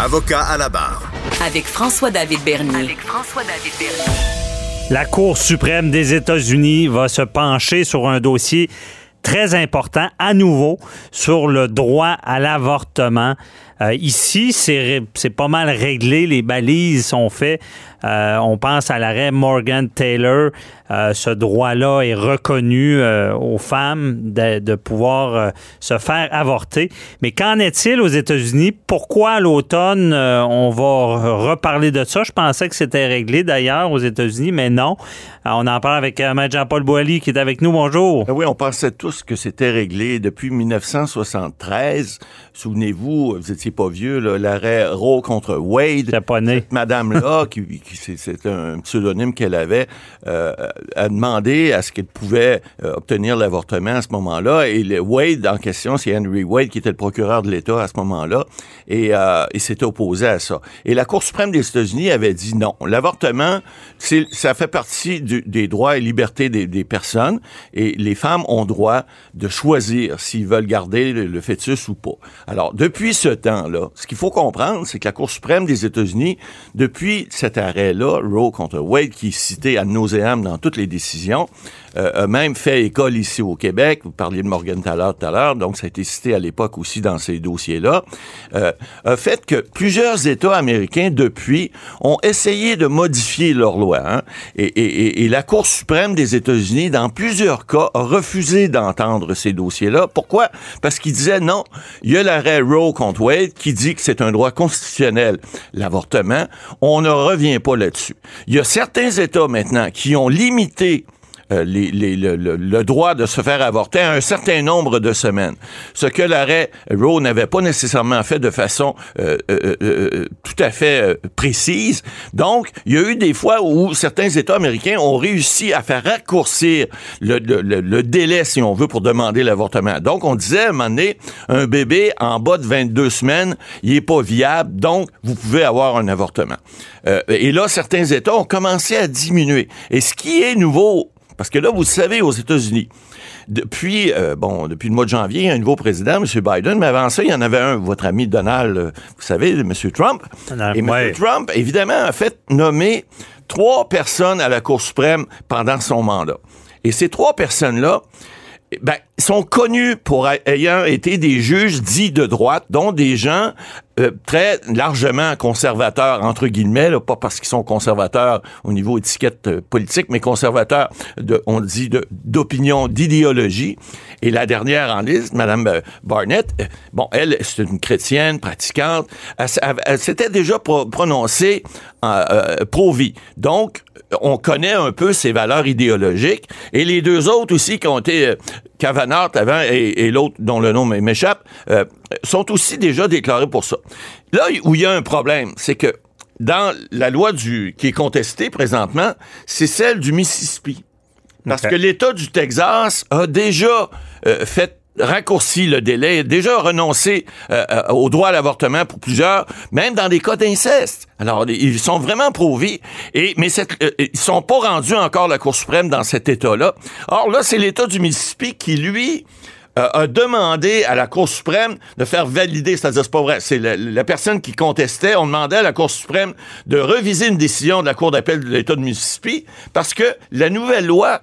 Avocat à la barre. Avec François-David Bernier. Avec François-David Bernier. La Cour suprême des États-Unis va se pencher sur un dossier très important, à nouveau, sur le droit à l'avortement. Euh, ici, c'est pas mal réglé, les balises sont faites. Euh, on pense à l'arrêt Morgan Taylor. Euh, ce droit-là est reconnu aux femmes de, de pouvoir se faire avorter. Mais qu'en est-il aux États-Unis? Pourquoi à l'automne, on va reparler de ça? Je pensais que c'était réglé d'ailleurs aux États-Unis, mais non. on en parle avec Jean-Paul Boilly qui est avec nous. Bonjour. Ben oui, on pensait tous que c'était réglé depuis 1973. Souvenez-vous, vous étiez pas vieux, l'arrêt Roe contre Wade. Cette madame-là, qui, c'est un pseudonyme qu'elle avait, euh, a demandé à ce qu'elle pouvait euh, obtenir l'avortement à ce moment-là. Et le Wade en question, c'est Henry Wade qui était le procureur de l'État à ce moment-là, et euh, il s'était opposé à ça. Et la Cour suprême des États-Unis avait dit non. L'avortement, ça fait partie des droits et libertés des, personnes, et les femmes ont droit de choisir s'ils veulent garder le, le fœtus ou pas. Alors, depuis ce temps, ce qu'il faut comprendre, c'est que la Cour suprême des États-Unis, depuis cet arrêt-là, Roe contre Wade, qui est cité à nauséam dans toutes les décisions, euh, a même fait école ici au Québec. Vous parliez de Morgan Taylor tout à l'heure, donc ça a été cité à l'époque aussi dans ces dossiers-là, euh, fait que plusieurs États américains, depuis, ont essayé de modifier leur loi. Hein. et, et, la Cour suprême des États-Unis, dans plusieurs cas, a refusé d'entendre ces dossiers-là. Pourquoi? Parce qu'il disait non, il y a l'arrêt Roe contre Wade qui dit que c'est un droit constitutionnel, l'avortement. On ne revient pas là-dessus. Il y a certains États maintenant qui ont limité euh, le, droit de se faire avorter à un certain nombre de semaines. Ce que l'arrêt Roe n'avait pas nécessairement fait de façon euh, euh, tout à fait précise. Donc, il y a eu des fois où certains États américains ont réussi à faire raccourcir le, délai, si on veut, pour demander l'avortement. Donc, on disait à un moment donné, un bébé en bas de 22 semaines, il est pas viable, donc vous pouvez avoir un avortement. et là, certains États ont commencé à diminuer. Et ce qui est nouveau parce que là, vous savez, aux États-Unis, depuis, euh, bon, depuis le mois de janvier, il y a un nouveau président, M. Biden, mais avant ça, il y en avait un, votre ami Donald, euh, vous savez, M. Trump. Et M. Trump, évidemment, a fait nommer trois personnes à la Cour suprême pendant son mandat. Et ces trois personnes-là, ben, sont connus pour ayant été des juges dits de droite, dont des gens euh, très largement conservateurs, entre guillemets, pas parce qu'ils sont conservateurs au niveau étiquette euh, politique, mais conservateurs, de, on dit, d'opinion, d'idéologie. Et la dernière en liste, Mme euh, Barnett, bon, elle, c'est une chrétienne pratiquante, elle, s'était déjà prononcée pro-vie. Donc, on connaît un peu ses valeurs idéologiques. Et les deux autres aussi qui ont été Kavanagh avant et, l'autre dont le nom m'échappe, euh, sont aussi déjà déclarés pour ça. Là où il y a un problème, c'est que dans la loi du, qui est contestée présentement, c'est celle du Mississippi. Parce que l'État du Texas a déjà euh, fait raccourci le délai, déjà renoncé euh, euh, au droit à l'avortement pour plusieurs, même dans des cas d'inceste. Alors, ils sont vraiment pro-vie, et, mais cette, euh, ils sont pas rendus encore la Cour suprême dans cet État-là. Or, là, c'est l'État du Mississippi qui, lui, a demandé à la Cour suprême de faire valider, c'est-à-dire c'est pas vrai, c'est la, personne qui contestait, on demandait à la Cour suprême de reviser une décision de la Cour d'appel de l'État du Mississippi parce que la nouvelle loi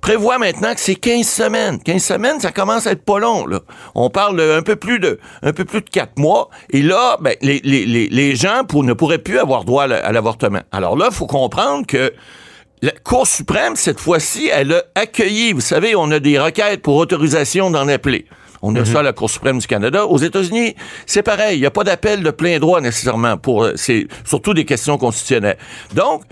prévoit maintenant que c'est 15 semaines. 15 semaines, ça commence à être pas long. On parle un peu plus de un peu plus de 4 mois. Et là, ben, les, gens ne pourraient plus avoir droit à l'avortement. Alors là, il faut comprendre que la Cour suprême, cette fois-ci, elle a accueilli, vous savez, on a des requêtes pour autorisation d'en appeler. On a mhm. ça à la Cour suprême du Canada. Aux États-Unis, c'est pareil. Il n'y a pas d'appel de plein droit nécessairement pour, euh, c'est surtout des questions constitutionnelles. Donc,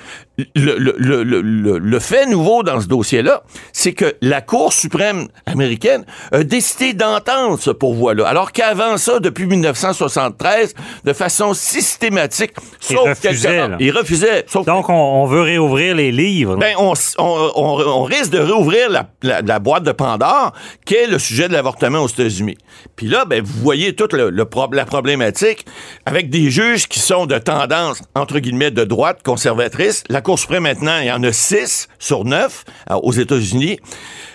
le, le, le, le, fait nouveau dans ce dossier-là, c'est que la Cour suprême américaine a décidé d'entendre ce pourvoi-là, alors qu'avant ça, depuis 1973, de façon systématique, il refusait, il refusait. Donc, on, veut réouvrir les livres. Ben, on, on, on, risque de réouvrir la, la, boîte de Pandore, qui est le sujet de l'avortement aux États-Unis. Puis là, ben, vous voyez toute le, la problématique avec des juges qui sont de tendance, entre guillemets, de droite conservatrice. La Cour suprême, maintenant, il y en a six sur neuf euh, aux États-Unis.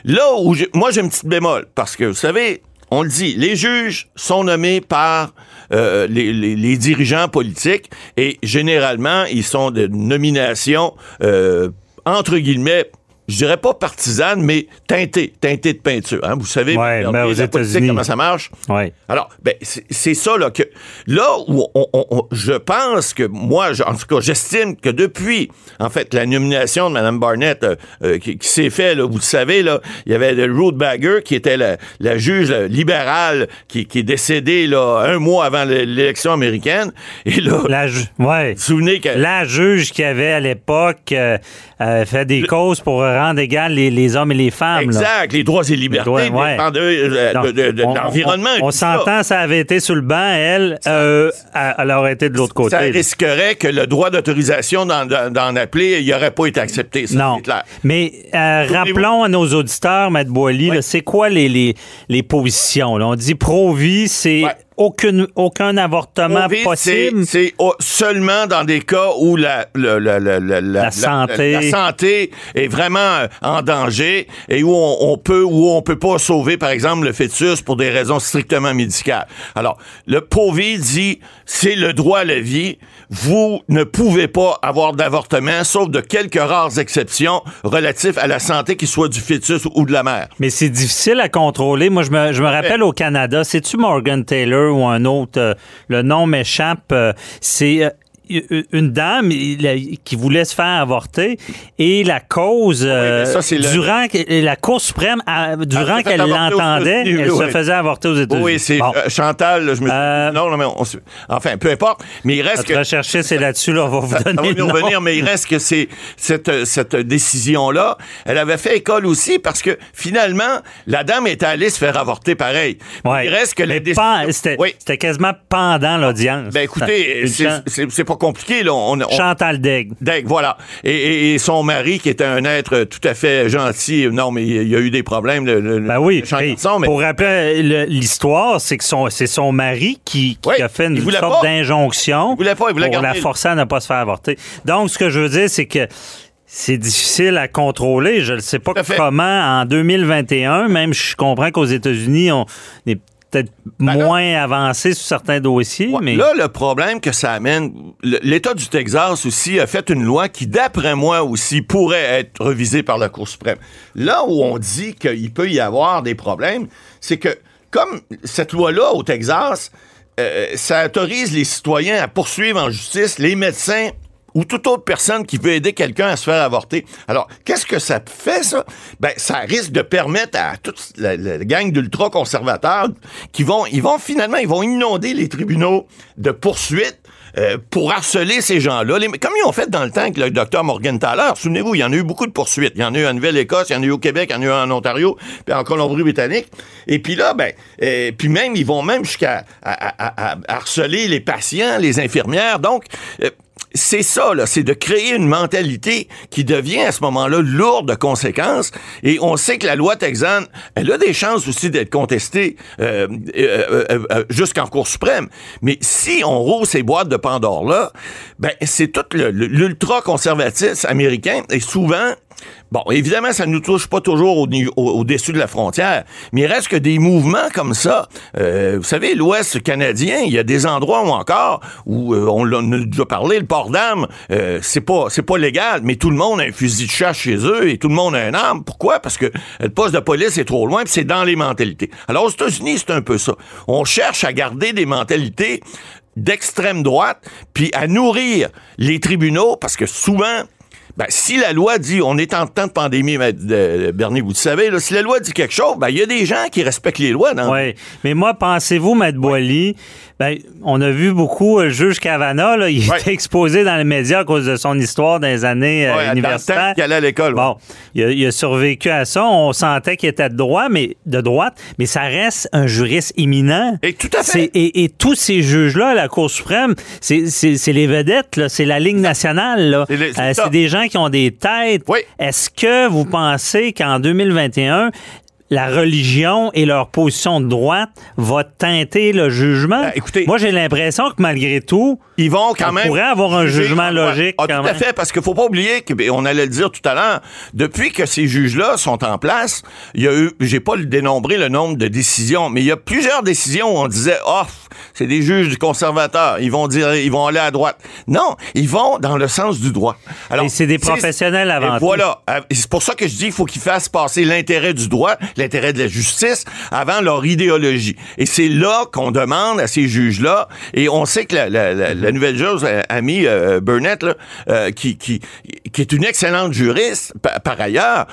Là où moi, j'ai une petite bémol, parce que, vous savez, on le dit, les juges sont nommés par euh, les, dirigeants politiques et généralement, ils sont de nomination euh, entre guillemets je dirais pas partisane, mais teintée, teintée de peinture. Hein. Vous savez, ouais, mais aux États-Unis, comment ça marche? Ouais. Alors, ben, c'est ça là que là où on, je pense que moi, en tout cas, j'estime que depuis, en fait, la nomination de Mme Barnett euh, euh, qui, s'est fait, là, vous le savez, là, il y avait Ruth Bagger qui était la, la juge libérale qui, qui, est décédée là un mois avant l'élection américaine. Et là, la, ouais. vous souvenez que la juge qui avait à l'époque euh, fait des causes pour rendre égal les, hommes et les femmes. Exact, les droits et libertés, de, l'environnement. On, s'entend, ça avait été sur le banc, elle, euh, elle aurait été de l'autre côté. Ça risquerait que le droit d'autorisation d'en appeler, il n'aurait pas été accepté, ça, non. Clair. Mais euh, rappelons à nos auditeurs, Maître Boily, c'est quoi les, les, les positions? On dit pro-vie, c'est aucun avortement possible. C'est seulement dans des cas où la, la, santé. est vraiment euh, en danger et où on, peut où on peut pas sauver, par exemple, le fœtus pour des raisons strictement médicales. Alors, le POVI dit c'est le droit à la vie. Vous ne pouvez pas avoir d'avortement, sauf de quelques rares exceptions relatives à la santé, qu'il soit du fœtus ou de la mère. Mais c'est difficile à contrôler. Moi, je me, je me rappelle au Canada, c'est-tu Morgan Taylor ou un autre, euh, le nom m'échappe, euh, c'est euh, une dame qui voulait se faire avorter et la cause durant la Cour suprême durant qu'elle l'entendait elle se faisait avorter aux États-Unis. Oui, c'est Chantal, je me non, non mais enfin peu importe, mais il reste que rechercher c'est là-dessus là, on va vous donner on va revenir mais il reste que c'est cette cette décision là, elle avait fait école aussi parce que finalement la dame était allée se faire avorter pareil. Il reste que c'était quasiment pendant l'audience. Ben écoutez, c'est pas compliqué. Là. On, Chantal Degg. Degg, voilà. Et, son mari, qui était un être tout à fait gentil, non, mais il y a eu des problèmes. Le, ben oui. Pour rappeler l'histoire, c'est que c'est son mari qui, a fait une sorte d'injonction pour la forcer à ne pas se faire avorter. Donc, ce que je veux dire, c'est que c'est difficile à contrôler. Je ne sais pas comment, en 2021, même je comprends qu'aux États-Unis, on est peut-être ben moins avancé sur certains dossiers. mais... Là, le problème que ça amène, l'État du Texas aussi a fait une loi qui, d'après moi aussi, pourrait être revisée par la Cour suprême. Là où on dit qu'il peut y avoir des problèmes, c'est que comme cette loi-là au Texas, euh, ça autorise les citoyens à poursuivre en justice les médecins ou toute autre personne qui veut aider quelqu'un à se faire avorter. Alors, qu'est-ce que ça fait, ça? Ben, ça risque de permettre à toute la, gang d'ultra-conservateurs qui vont, ils vont finalement, ils vont inonder les tribunaux de poursuites euh, pour harceler ces gens-là. Comme ils ont fait dans le temps avec le docteur Morgan Thaler, souvenez-vous, il y en a eu beaucoup de poursuites. Il y en a eu en Nouvelle-Écosse, il y en a eu au Québec, il y en a eu en Ontario, puis en Colombie-Britannique. Et puis là, ben, euh, puis même, ils vont même jusqu'à harceler les patients, les infirmières. Donc, euh, c'est ça, là, c'est de créer une mentalité qui devient à ce moment-là lourde de conséquences. Et on sait que la loi texane, elle a des chances aussi d'être contestée euh, euh, euh, jusqu'en Cour suprême. Mais si on roule ces boîtes de Pandore-là, ben c'est tout l'ultra-conservatisme américain. Et souvent, Bon, évidemment, ça ne nous touche pas toujours au, au, dessus de la frontière, mais il reste que des mouvements comme ça. Euh, vous savez, l'Ouest canadien, il y a des endroits où encore où euh, on l'a déjà parlé, le port d'armes, euh, c'est pas c'est pas légal, mais tout le monde a un fusil de chasse chez eux et tout le monde a un arme. Pourquoi? Parce que le poste de police est trop loin, puis c'est dans les mentalités. Alors aux États-Unis, c'est un peu ça. On cherche à garder des mentalités d'extrême droite, puis à nourrir les tribunaux, parce que souvent ben, si la loi dit on est en temps de pandémie, Bernie, vous le savez, là, si la loi dit quelque chose, ben, il y a des gens qui respectent les lois. Oui. Mais moi, pensez-vous, Maître Boily, ben, on a vu beaucoup euh, le juge Cavana, là, il était exposé dans les médias à cause de son histoire dans les années euh, universitaires. il allait à l'école. Bon, il a, survécu à ça. On sentait qu'il était de droit, mais de droite, mais ça reste un juriste éminent. Et tout à fait. Et, tous ces juges-là la Cour suprême, c'est les vedettes, c'est la Ligue nationale. C'est euh, des gens qui ont des têtes. Oui. Est-ce que vous pensez qu'en 2021, la religion et leur position de droite va teinter le jugement? Ben, écoutez, moi j'ai l'impression que malgré tout, ils vont quand même pourrait avoir un jugement logique. Ah, tout à fait, parce qu'il faut pas oublier que ben, on allait le dire tout à l'heure, depuis que ces juges-là sont en place, il y a eu, j'ai pas dénombré le nombre de décisions, mais il y a plusieurs décisions où on disait, oh, c'est des juges conservateurs, ils vont dire, ils vont aller à droite. Non, ils vont dans le sens du droit. Alors, et c'est des professionnels avant tout. Voilà, c'est pour ça que je dis, il faut qu'ils fassent passer l'intérêt du droit, l'intérêt de la justice avant leur idéologie. Et c'est là qu'on demande à ces juges-là, et on sait que la, la, la, nouvelle juge, euh, Amy euh, Burnett, là, euh, qui, qui, qui est une excellente juriste, par, ailleurs,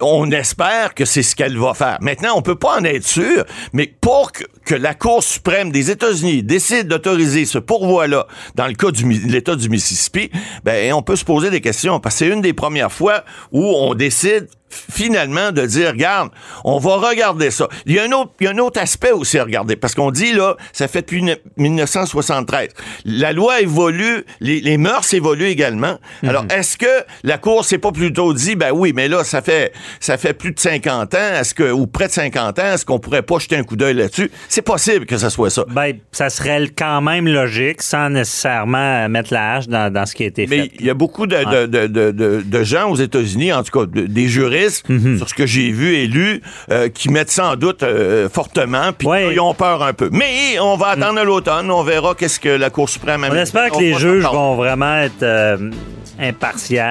on espère que c'est ce qu'elle va faire. Maintenant, on peut pas en être sûr, mais pour que, que la Cour suprême des États-Unis décide d'autoriser ce pourvoi-là dans le cas de l'État du Mississippi, ben, on peut se poser des questions, parce que c'est une des premières fois où on décide finalement de dire, regarde, on va regarder ça. Il y a un autre, il y a un autre aspect aussi à regarder, parce qu'on dit, là, ça fait depuis 1973. La loi évolue, les, les mœurs évoluent également. Alors, est-ce que la Cour s'est pas plutôt dit, ben oui, mais là, ça fait, ça fait plus de 50 ans, est-ce que, ou près de 50 ans, est-ce qu'on pourrait pas jeter un coup d'œil là-dessus? C'est possible que ça soit ça. Ben, ça serait quand même logique, sans nécessairement mettre la hache dans, dans ce qui a été fait. Mais il y a beaucoup de, de, de, de, gens aux États-Unis, en tout cas, des juristes, Mhm. sur ce que j'ai vu et lu, euh, qui mettent sans doute euh, fortement, puis ils ont peur un peu. Mais on va attendre mhm. l'automne, on verra qu'est-ce que la Cour suprême... On espère que les juges vont vraiment être euh,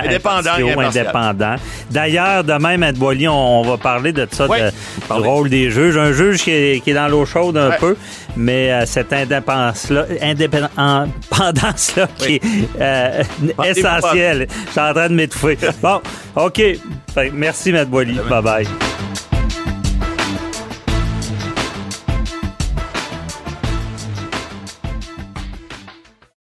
indépendant. D'ailleurs, demain, M. Boily, on, va parler de ça, de, du rôle des juges. Un juge qui est, qui est dans l'eau chaude un peu, mais euh, cette indépendance-là, indépendance-là qui est euh, essentielle. Je suis en train de m'étouffer. Bon, OK. Merci, M. Boily. Bye-bye.